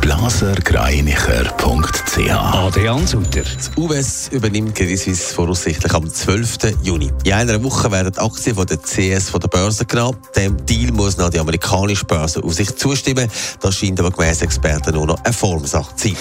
blasergreinicher.ch Adrian Sutter. Das UBS übernimmt Credit Suisse voraussichtlich am 12. Juni. In einer Woche werden die Aktien von der CS von der Börse genommen. Dem Deal muss noch die amerikanische Börse auf sich zustimmen. Das scheint aber gemäss Experten nur noch eine Formsache zu sein.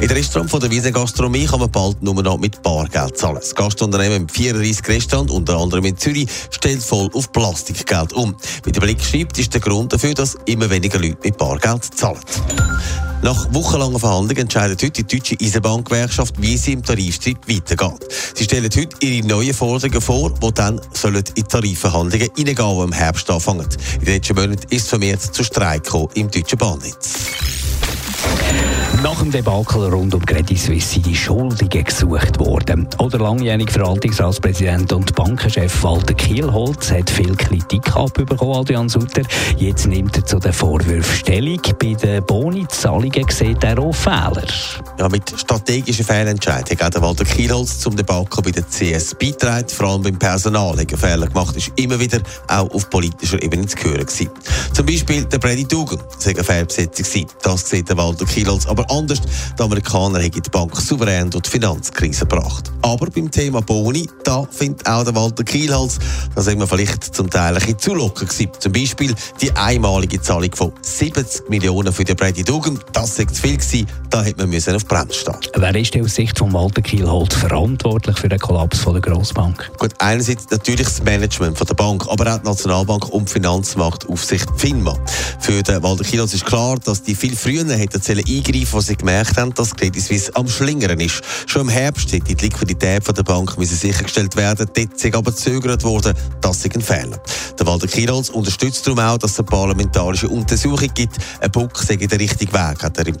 In der Restaurant von der Wiese Gastronomie kann man bald nur noch mit Bargeld zahlen. Das Gastunternehmen mit 34 Restaurants, unter anderem in Zürich, stellt voll auf Plastikgeld um. Wie der Blick schreibt, ist der Grund dafür, dass immer weniger Leute mit Bargeld zahlen. Nach wochenlangen Verhandlungen entscheidet heute die Deutsche Eisenbahngewerkschaft, wie sie im Tarifstreit weitergeht. Sie stellen heute ihre neuen Forderungen vor, die dann sollen in die Tarifverhandlungen hineingehen, die im Herbst anfangen. In den letzten Monaten ist es vermehrt zu Streik im deutschen Bahnnetz. Nach dem Debakel rund um Credit Suisse sind die Schuldigen gesucht worden. Oder langjährige Verwaltungsratspräsident und Bankenchef Walter Kielholz hat viel Kritik abbekommen, Adrian Sutter. Jetzt nimmt er zu den Vorwürfen Stellung. Bei den Bonizahlungen sieht er auch Fehler. Ja, mit strategischen Fehlentscheidungen hat Walter Kielholz zum Debakel bei der CS beigetragen. Vor allem beim Personal er Fehler gemacht, ist immer wieder auch auf politischer Ebene zu hören gewesen. Zum Beispiel der Brady Dugan, war eine Fehlbesetzung. Das sieht der Walter Kielholz aber anders. Die Amerikaner haben die Bank souverän durch die Finanzkrise gebracht. Aber beim Thema Boni, da findet auch Walter Kielholz, da sind wir vielleicht zum Teil ein bisschen zu locker gewesen. Zum Beispiel die einmalige Zahlung von 70 Millionen für den Brady Dugan. Das ist zu viel gewesen. Da hätte man müssen auf Bremse stehen. Wer ist aus Sicht von Walter Kielholz verantwortlich für den Kollaps von der Grossbank? Gut, einerseits natürlich das Management von der Bank, aber auch die Nationalbank und die Finanzmarktaufsicht FINMA. Für den Walter Kielholz ist klar, dass die viel früher hätten eingreifen, wo sie gemerkt haben, dass Credit Suisse am Schlingern ist. Schon im Herbst hätte die Liquidität von der Bank müssen sichergestellt werden. Dort ist aber gezögert worden. Das ist ein Fehler. Der Walter Kielholz unterstützt darum auch, dass es eine parlamentarische Untersuchung gibt. Ein Buck sei der richtige Weg, hat er im